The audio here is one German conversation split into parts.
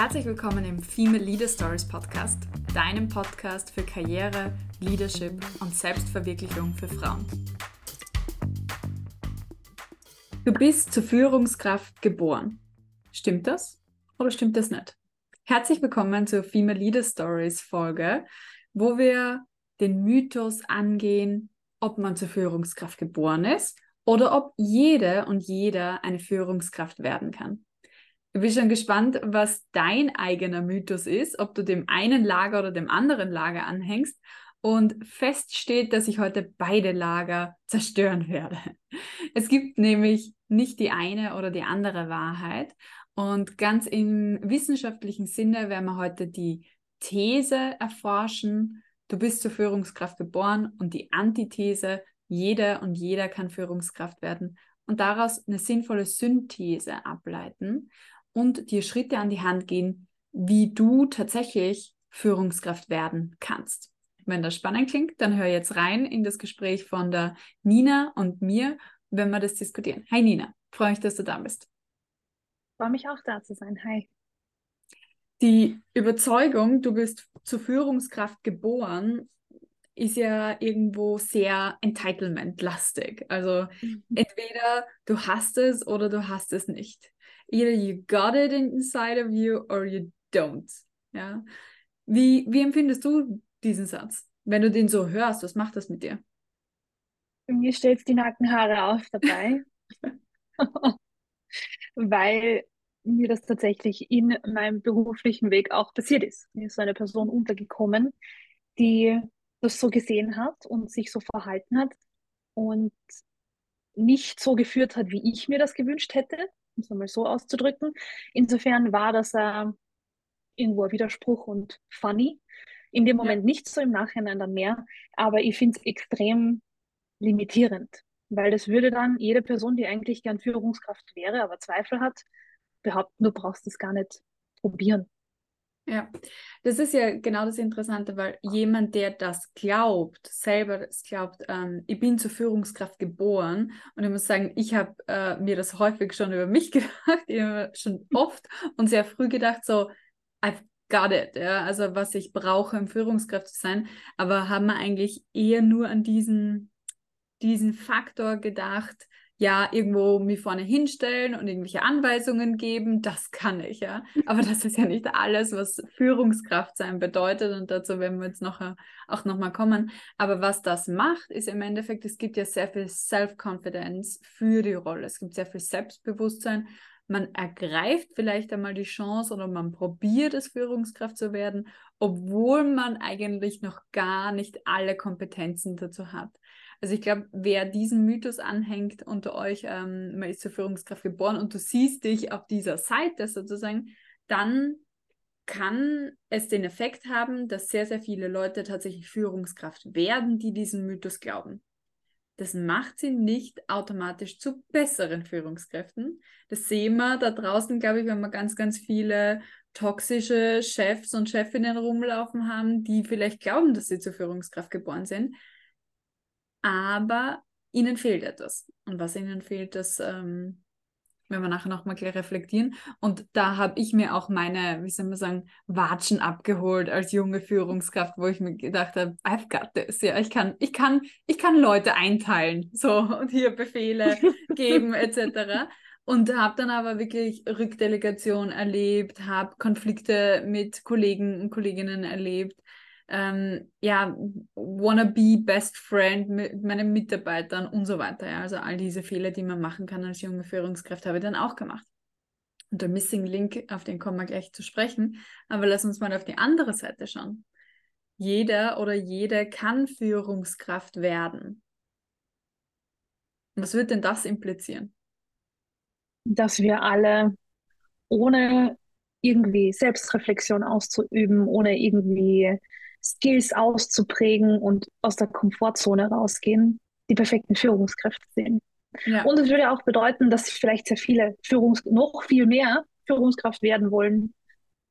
Herzlich willkommen im Female Leader Stories Podcast, deinem Podcast für Karriere, Leadership und Selbstverwirklichung für Frauen. Du bist zur Führungskraft geboren. Stimmt das oder stimmt das nicht? Herzlich willkommen zur Female Leader Stories Folge, wo wir den Mythos angehen, ob man zur Führungskraft geboren ist oder ob jede und jeder eine Führungskraft werden kann. Ich bin schon gespannt, was dein eigener Mythos ist, ob du dem einen Lager oder dem anderen Lager anhängst. Und fest steht, dass ich heute beide Lager zerstören werde. Es gibt nämlich nicht die eine oder die andere Wahrheit. Und ganz im wissenschaftlichen Sinne werden wir heute die These erforschen, du bist zur Führungskraft geboren und die Antithese, jeder und jeder kann Führungskraft werden und daraus eine sinnvolle Synthese ableiten und dir Schritte an die Hand gehen, wie du tatsächlich Führungskraft werden kannst. Wenn das spannend klingt, dann hör jetzt rein in das Gespräch von der Nina und mir, wenn wir das diskutieren. Hi Nina, freue mich, dass du da bist. Freue mich auch da zu sein. Hi. Die Überzeugung, du bist zur Führungskraft geboren, ist ja irgendwo sehr Entitlement-lastig. Also mhm. entweder du hast es oder du hast es nicht either you got it inside of you or you don't. Ja? Wie, wie empfindest du diesen Satz? Wenn du den so hörst, was macht das mit dir? Mir stellt die Nackenhaare auf dabei, weil mir das tatsächlich in meinem beruflichen Weg auch passiert ist. Mir ist so eine Person untergekommen, die das so gesehen hat und sich so verhalten hat und nicht so geführt hat, wie ich mir das gewünscht hätte, um es einmal so auszudrücken. Insofern war das äh, irgendwo ein Widerspruch und funny. In dem Moment ja. nicht so, im Nachhinein dann mehr, aber ich finde es extrem limitierend, weil das würde dann jede Person, die eigentlich gern Führungskraft wäre, aber Zweifel hat, behaupten, du brauchst es gar nicht probieren. Ja, das ist ja genau das Interessante, weil jemand, der das glaubt, selber das glaubt, ähm, ich bin zur Führungskraft geboren und ich muss sagen, ich habe äh, mir das häufig schon über mich gedacht, schon oft und sehr früh gedacht, so, I've got it, ja, also was ich brauche, um Führungskraft zu sein, aber haben wir eigentlich eher nur an diesen, diesen Faktor gedacht, ja, irgendwo mich vorne hinstellen und irgendwelche Anweisungen geben, das kann ich, ja. Aber das ist ja nicht alles, was Führungskraft sein bedeutet und dazu werden wir jetzt noch, äh, auch nochmal kommen. Aber was das macht, ist im Endeffekt, es gibt ja sehr viel Self-Confidence für die Rolle. Es gibt sehr viel Selbstbewusstsein. Man ergreift vielleicht einmal die Chance oder man probiert es, Führungskraft zu werden, obwohl man eigentlich noch gar nicht alle Kompetenzen dazu hat. Also ich glaube, wer diesen Mythos anhängt unter euch, ähm, man ist zur Führungskraft geboren und du siehst dich auf dieser Seite sozusagen, dann kann es den Effekt haben, dass sehr, sehr viele Leute tatsächlich Führungskraft werden, die diesen Mythos glauben. Das macht sie nicht automatisch zu besseren Führungskräften. Das sehen wir da draußen, glaube ich, wenn wir ganz, ganz viele toxische Chefs und Chefinnen rumlaufen haben, die vielleicht glauben, dass sie zur Führungskraft geboren sind aber ihnen fehlt etwas. Und was ihnen fehlt, das ähm, werden wir nachher nochmal gleich reflektieren. Und da habe ich mir auch meine, wie soll man sagen, Watschen abgeholt als junge Führungskraft, wo ich mir gedacht habe, I've got this. Ja, ich kann, ich kann, ich kann Leute einteilen, so und hier Befehle geben, etc. Und habe dann aber wirklich Rückdelegation erlebt, habe Konflikte mit Kollegen und Kolleginnen erlebt, ähm, ja, wanna be best friend mit meinen Mitarbeitern und so weiter. Ja. Also all diese Fehler, die man machen kann als junge Führungskraft, habe ich dann auch gemacht. Und der Missing Link, auf den kommen wir gleich zu sprechen. Aber lass uns mal auf die andere Seite schauen. Jeder oder jede kann Führungskraft werden. Was wird denn das implizieren? Dass wir alle ohne irgendwie Selbstreflexion auszuüben, ohne irgendwie Skills auszuprägen und aus der Komfortzone rausgehen, die perfekten Führungskräfte sehen. Ja. Und es würde auch bedeuten, dass vielleicht sehr viele Führungs noch viel mehr Führungskraft werden wollen,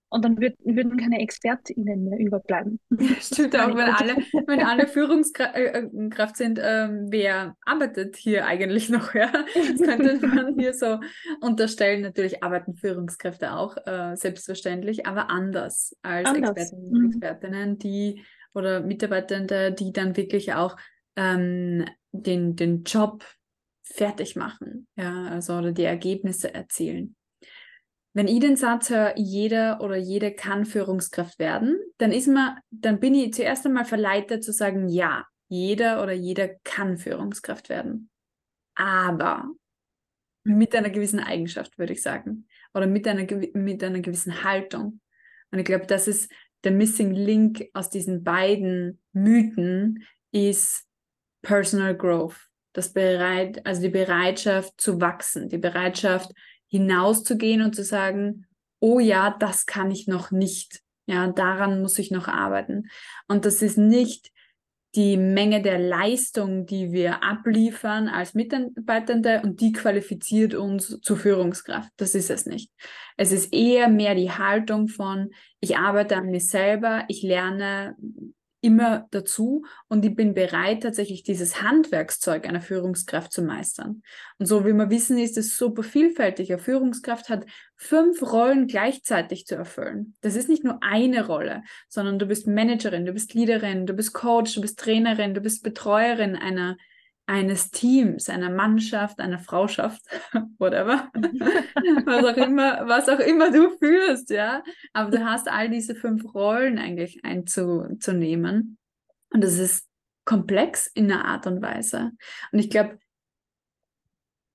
und dann würd, würden keine ExpertInnen mehr überbleiben. Stimmt auch, wenn alle, wenn alle Führungskraft äh, äh sind, ähm, wer arbeitet hier eigentlich noch? Ja? Das könnte man hier so unterstellen. Natürlich arbeiten Führungskräfte auch äh, selbstverständlich, aber anders als anders. Experten und mhm. Expertinnen, die oder Mitarbeitende, die dann wirklich auch ähm, den, den Job fertig machen, ja, also oder die Ergebnisse erzielen. Wenn ich den Satz höre, jeder oder jede kann Führungskraft werden, dann ist man, dann bin ich zuerst einmal verleitet zu sagen, ja, jeder oder jeder kann Führungskraft werden. Aber mit einer gewissen Eigenschaft, würde ich sagen. Oder mit einer, mit einer gewissen Haltung. Und ich glaube, das ist der Missing Link aus diesen beiden Mythen, ist Personal Growth. Das bereit, also die Bereitschaft zu wachsen, die Bereitschaft hinauszugehen und zu sagen, oh ja, das kann ich noch nicht. Ja, daran muss ich noch arbeiten. Und das ist nicht die Menge der Leistung, die wir abliefern als Mitarbeitende und die qualifiziert uns zur Führungskraft. Das ist es nicht. Es ist eher mehr die Haltung von, ich arbeite an mir selber, ich lerne immer dazu und ich bin bereit, tatsächlich dieses Handwerkszeug einer Führungskraft zu meistern. Und so wie wir wissen, ist es super vielfältig. Eine Führungskraft hat fünf Rollen gleichzeitig zu erfüllen. Das ist nicht nur eine Rolle, sondern du bist Managerin, du bist Leaderin, du bist Coach, du bist Trainerin, du bist Betreuerin einer eines Teams, einer Mannschaft, einer Frauschaft, whatever, was auch immer, was auch immer du führst, ja. Aber du hast all diese fünf Rollen eigentlich einzunehmen. Und das ist komplex in einer Art und Weise. Und ich glaube,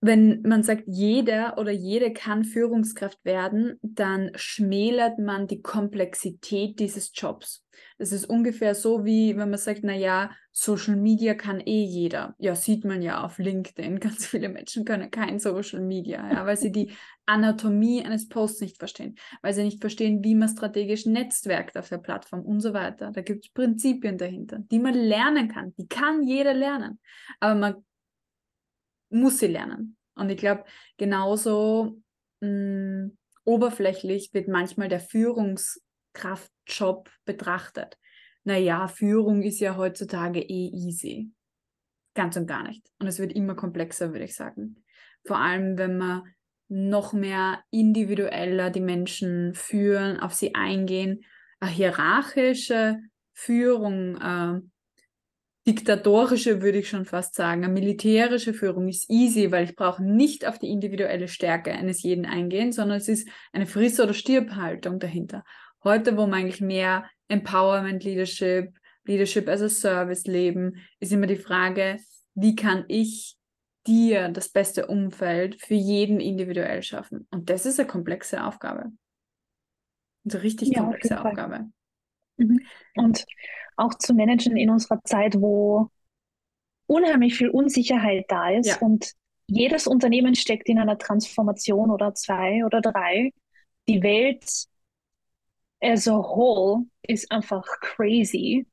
wenn man sagt, jeder oder jede kann Führungskraft werden, dann schmälert man die Komplexität dieses Jobs. Es ist ungefähr so, wie wenn man sagt, naja, Social Media kann eh jeder. Ja, sieht man ja auf LinkedIn. Ganz viele Menschen können kein Social Media, ja, weil sie die Anatomie eines Posts nicht verstehen, weil sie nicht verstehen, wie man strategisch netzwerkt auf der Plattform und so weiter. Da gibt es Prinzipien dahinter, die man lernen kann. Die kann jeder lernen. Aber man muss sie lernen. Und ich glaube, genauso mh, mm, oberflächlich wird manchmal der Führungs- Kraftjob betrachtet. Naja, Führung ist ja heutzutage eh easy. Ganz und gar nicht. Und es wird immer komplexer, würde ich sagen. Vor allem, wenn man noch mehr individueller die Menschen führen, auf sie eingehen. Eine hierarchische Führung, äh, diktatorische würde ich schon fast sagen, eine militärische Führung ist easy, weil ich brauche nicht auf die individuelle Stärke eines jeden eingehen, sondern es ist eine Friss- oder Stirbhaltung dahinter. Heute, wo man eigentlich mehr Empowerment Leadership, Leadership as a Service leben, ist immer die Frage, wie kann ich dir das beste Umfeld für jeden individuell schaffen? Und das ist eine komplexe Aufgabe. Eine richtig ja, komplexe auf Aufgabe. Mhm. Und auch zu managen in unserer Zeit, wo unheimlich viel Unsicherheit da ist ja. und jedes Unternehmen steckt in einer Transformation oder zwei oder drei. Die Welt as a whole ist einfach crazy.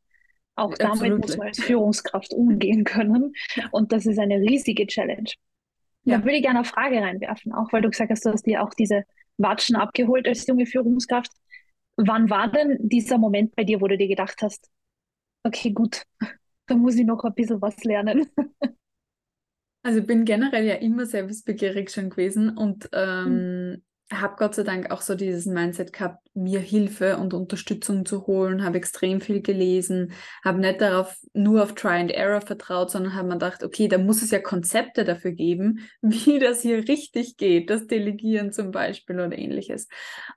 Auch damit Absolutely. muss man als Führungskraft umgehen können. Und das ist eine riesige Challenge. Ja. Da würde ich gerne eine Frage reinwerfen, auch weil du gesagt hast, du hast dir auch diese Watschen abgeholt als junge Führungskraft. Wann war denn dieser Moment bei dir, wo du dir gedacht hast, okay, gut, da muss ich noch ein bisschen was lernen? Also ich bin generell ja immer sehr wissbegierig schon gewesen und ähm, mhm habe Gott sei Dank auch so dieses Mindset gehabt, mir Hilfe und Unterstützung zu holen, habe extrem viel gelesen, habe nicht darauf nur auf Try and Error vertraut, sondern habe mir gedacht, okay, da muss es ja Konzepte dafür geben, wie das hier richtig geht, das Delegieren zum Beispiel oder ähnliches.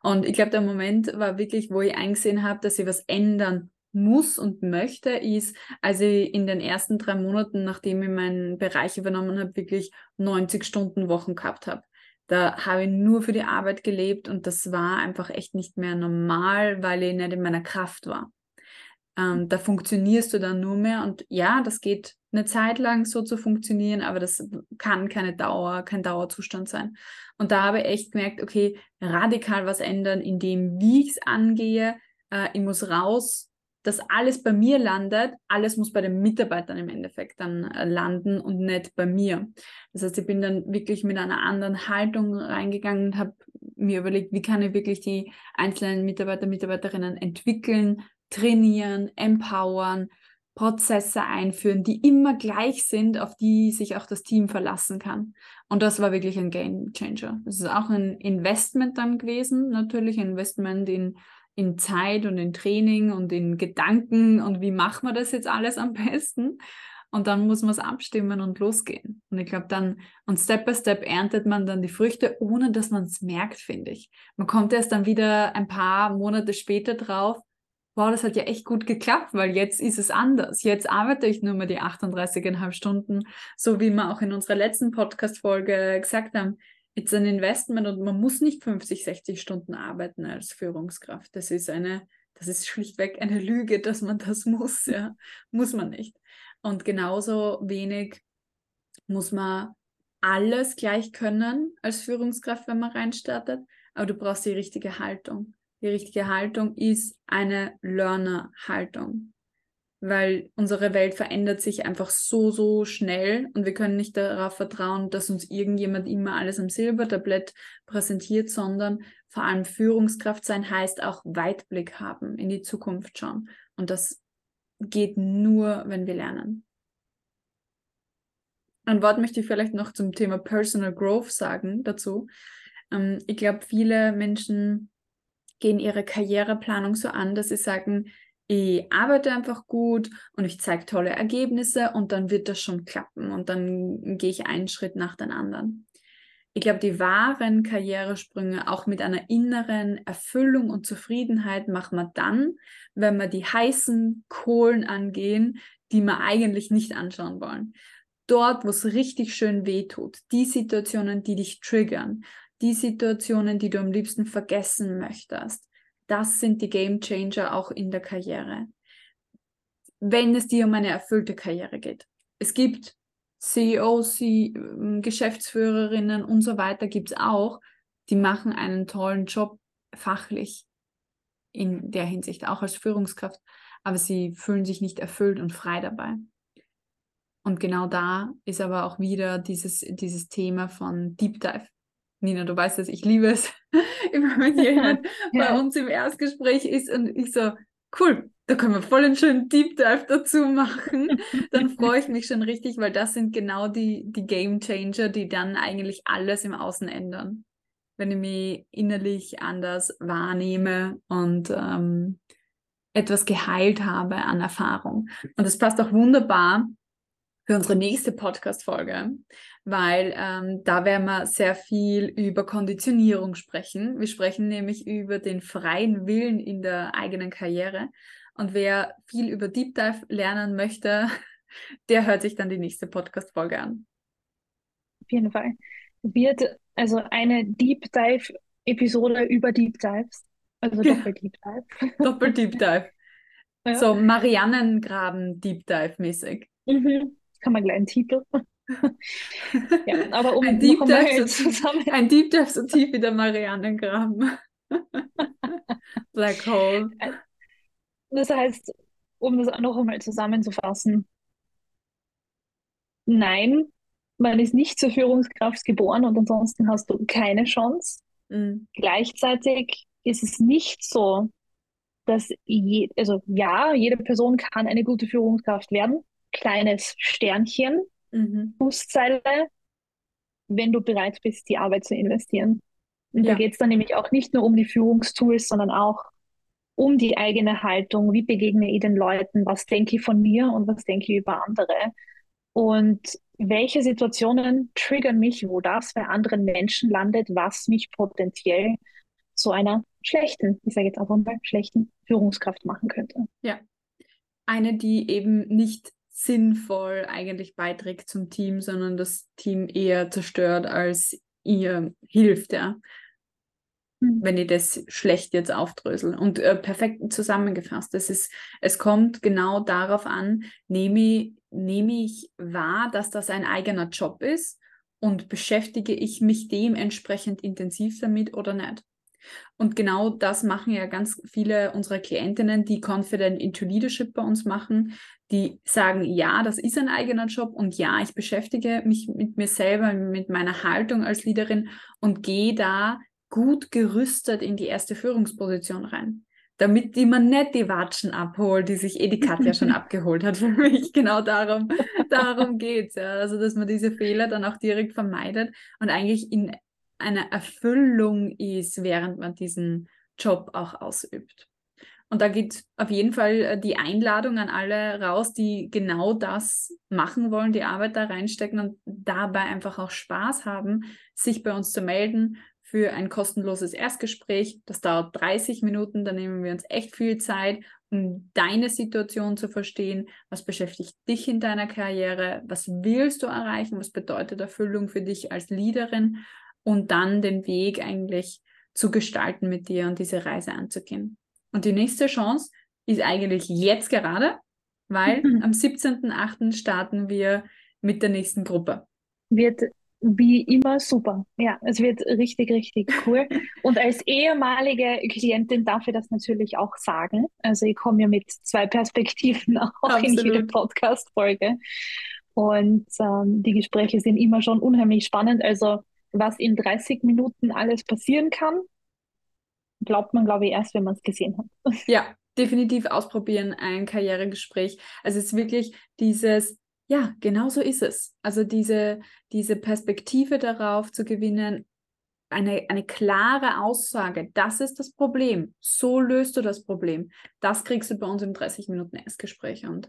Und ich glaube, der Moment war wirklich, wo ich eingesehen habe, dass ich was ändern muss und möchte, ist, als ich in den ersten drei Monaten, nachdem ich meinen Bereich übernommen habe, wirklich 90 Stunden Wochen gehabt habe. Da habe ich nur für die Arbeit gelebt und das war einfach echt nicht mehr normal, weil ich nicht in meiner Kraft war. Ähm, da funktionierst du dann nur mehr und ja, das geht eine Zeit lang so zu funktionieren, aber das kann keine Dauer, kein Dauerzustand sein. Und da habe ich echt gemerkt, okay, radikal was ändern, indem wie ich es angehe. Äh, ich muss raus dass alles bei mir landet, alles muss bei den Mitarbeitern im Endeffekt dann äh, landen und nicht bei mir. Das heißt, ich bin dann wirklich mit einer anderen Haltung reingegangen und habe mir überlegt, wie kann ich wirklich die einzelnen Mitarbeiter, Mitarbeiterinnen entwickeln, trainieren, empowern, Prozesse einführen, die immer gleich sind, auf die sich auch das Team verlassen kann. Und das war wirklich ein Game Changer. Es ist auch ein Investment dann gewesen, natürlich ein Investment in, in Zeit und in Training und in Gedanken und wie machen wir das jetzt alles am besten. Und dann muss man es abstimmen und losgehen. Und ich glaube dann, und Step by Step erntet man dann die Früchte, ohne dass man es merkt, finde ich. Man kommt erst dann wieder ein paar Monate später drauf, wow, das hat ja echt gut geklappt, weil jetzt ist es anders. Jetzt arbeite ich nur mehr die 38,5 Stunden, so wie wir auch in unserer letzten Podcast-Folge gesagt haben. It's ein Investment und man muss nicht 50, 60 Stunden arbeiten als Führungskraft. Das ist eine, das ist schlichtweg eine Lüge, dass man das muss, ja. Muss man nicht. Und genauso wenig muss man alles gleich können als Führungskraft, wenn man reinstartet, aber du brauchst die richtige Haltung die richtige Haltung ist eine Learner-Haltung. Weil unsere Welt verändert sich einfach so, so schnell und wir können nicht darauf vertrauen, dass uns irgendjemand immer alles am Silbertablett präsentiert, sondern vor allem Führungskraft sein heißt auch Weitblick haben, in die Zukunft schauen. Und das geht nur, wenn wir lernen. Ein Wort möchte ich vielleicht noch zum Thema Personal Growth sagen dazu. Ähm, ich glaube, viele Menschen gehen ihre Karriereplanung so an, dass sie sagen, ich arbeite einfach gut und ich zeige tolle Ergebnisse und dann wird das schon klappen und dann gehe ich einen Schritt nach den anderen. Ich glaube, die wahren Karrieresprünge auch mit einer inneren Erfüllung und Zufriedenheit machen wir dann, wenn wir die heißen Kohlen angehen, die wir eigentlich nicht anschauen wollen. Dort, wo es richtig schön wehtut, die Situationen, die dich triggern, die Situationen, die du am liebsten vergessen möchtest. Das sind die Game Changer auch in der Karriere. Wenn es dir um eine erfüllte Karriere geht. Es gibt CEOs, ähm, Geschäftsführerinnen und so weiter gibt es auch, die machen einen tollen Job fachlich in der Hinsicht, auch als Führungskraft, aber sie fühlen sich nicht erfüllt und frei dabei. Und genau da ist aber auch wieder dieses, dieses Thema von Deep Dive. Nina, du weißt es, ich liebe es, immer wenn jemand ja. bei uns im Erstgespräch ist und ich so, cool, da können wir voll einen schönen Deep Dive dazu machen. Dann freue ich mich schon richtig, weil das sind genau die, die Game Changer, die dann eigentlich alles im Außen ändern. Wenn ich mich innerlich anders wahrnehme und ähm, etwas geheilt habe an Erfahrung. Und das passt auch wunderbar für unsere nächste Podcast-Folge, weil ähm, da werden wir sehr viel über Konditionierung sprechen. Wir sprechen nämlich über den freien Willen in der eigenen Karriere. Und wer viel über Deep Dive lernen möchte, der hört sich dann die nächste Podcast-Folge an. Auf jeden Fall. Wird also eine Deep Dive-Episode über Deep Dives. Also Doppel Deep Dive. Doppel Deep Dive. Ja. So Mariannengraben Deep Dive mäßig. Mhm kann man gleich einen Titel. ja, aber um ein Deep, Dive so, zusammen... ein so tief wie der Marianengraben. Black Hole. Das heißt, um das noch einmal zusammenzufassen, nein, man ist nicht zur Führungskraft geboren und ansonsten hast du keine Chance. Mhm. Gleichzeitig ist es nicht so, dass je, also ja, jede Person kann eine gute Führungskraft werden, kleines Sternchen, mhm. Fußzeile, wenn du bereit bist, die Arbeit zu investieren. Und ja. da geht es dann nämlich auch nicht nur um die Führungstools, sondern auch um die eigene Haltung. Wie begegne ich den Leuten? Was denke ich von mir und was denke ich über andere? Und welche Situationen triggern mich, wo das bei anderen Menschen landet, was mich potenziell zu einer schlechten, ich sage jetzt einfach mal schlechten Führungskraft machen könnte. Ja. Eine, die eben nicht sinnvoll eigentlich beiträgt zum Team, sondern das Team eher zerstört als ihr hilft, ja. Mhm. Wenn ich das schlecht jetzt aufdrösel. Und äh, perfekt zusammengefasst. Es, ist, es kommt genau darauf an, nehme, nehme ich wahr, dass das ein eigener Job ist und beschäftige ich mich dementsprechend intensiv damit oder nicht. Und genau das machen ja ganz viele unserer Klientinnen, die Confident into Leadership bei uns machen, die sagen, ja, das ist ein eigener Job und ja, ich beschäftige mich mit mir selber, mit meiner Haltung als Leaderin und gehe da gut gerüstet in die erste Führungsposition rein. Damit die man nicht die Watschen abholt, die sich eh die Katja schon abgeholt hat für mich. Genau darum, darum geht es. Ja. Also, dass man diese Fehler dann auch direkt vermeidet und eigentlich in einer Erfüllung ist, während man diesen Job auch ausübt. Und da geht auf jeden Fall äh, die Einladung an alle raus, die genau das machen wollen, die Arbeit da reinstecken und dabei einfach auch Spaß haben, sich bei uns zu melden für ein kostenloses Erstgespräch. Das dauert 30 Minuten, da nehmen wir uns echt viel Zeit, um deine Situation zu verstehen. Was beschäftigt dich in deiner Karriere? Was willst du erreichen? Was bedeutet Erfüllung für dich als Leaderin? Und dann den Weg eigentlich zu gestalten mit dir und diese Reise anzugehen. Und die nächste Chance ist eigentlich jetzt gerade, weil mhm. am 17.08. starten wir mit der nächsten Gruppe. Wird wie immer super. Ja, es wird richtig, richtig cool. Und als ehemalige Klientin darf ich das natürlich auch sagen. Also ich komme ja mit zwei Perspektiven auch Absolut. in jede Podcast-Folge. Und ähm, die Gespräche sind immer schon unheimlich spannend. Also was in 30 Minuten alles passieren kann, glaubt man, glaube ich, erst, wenn man es gesehen hat. Ja, definitiv ausprobieren, ein Karrieregespräch. Also es ist wirklich dieses, ja, genau so ist es. Also diese, diese Perspektive darauf zu gewinnen, eine, eine klare Aussage, das ist das Problem, so löst du das Problem. Das kriegst du bei uns im 30 Minuten Erstgespräch und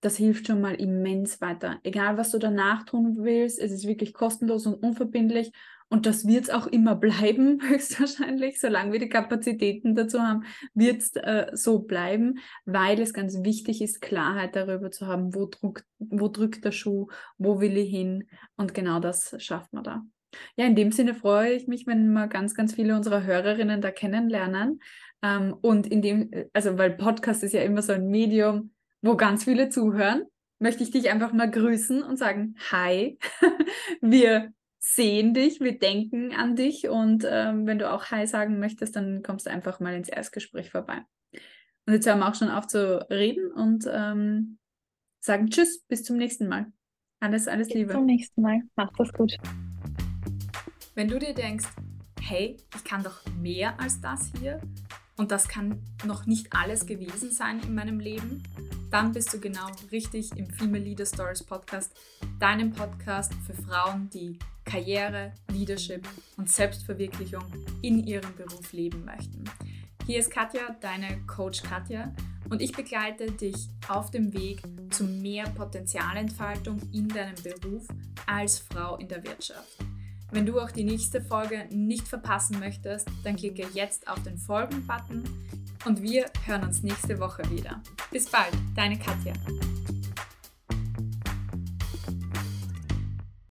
das hilft schon mal immens weiter. Egal, was du danach tun willst, es ist wirklich kostenlos und unverbindlich und das wird es auch immer bleiben, höchstwahrscheinlich, solange wir die Kapazitäten dazu haben, wird es äh, so bleiben, weil es ganz wichtig ist, Klarheit darüber zu haben, wo, druck, wo drückt der Schuh, wo will ich hin und genau das schafft man da. Ja, in dem Sinne freue ich mich, wenn wir ganz, ganz viele unserer Hörerinnen da kennenlernen. Ähm, und in dem, also weil Podcast ist ja immer so ein Medium, wo ganz viele zuhören, möchte ich dich einfach mal grüßen und sagen, hi, wir sehen dich, wir denken an dich und ähm, wenn du auch Hi sagen möchtest, dann kommst du einfach mal ins Erstgespräch vorbei. Und jetzt hören wir auch schon auf zu reden und ähm, sagen Tschüss, bis zum nächsten Mal. Alles, alles Liebe. Bis zum nächsten Mal. Mach das gut. Wenn du dir denkst, hey, ich kann doch mehr als das hier und das kann noch nicht alles gewesen sein in meinem Leben, dann bist du genau richtig im Female Leader Stories Podcast, deinem Podcast für Frauen, die Karriere, Leadership und Selbstverwirklichung in ihrem Beruf leben möchten. Hier ist Katja, deine Coach Katja, und ich begleite dich auf dem Weg zu mehr Potenzialentfaltung in deinem Beruf als Frau in der Wirtschaft. Wenn du auch die nächste Folge nicht verpassen möchtest, dann klicke jetzt auf den Folgen-Button und wir hören uns nächste Woche wieder. Bis bald, deine Katja.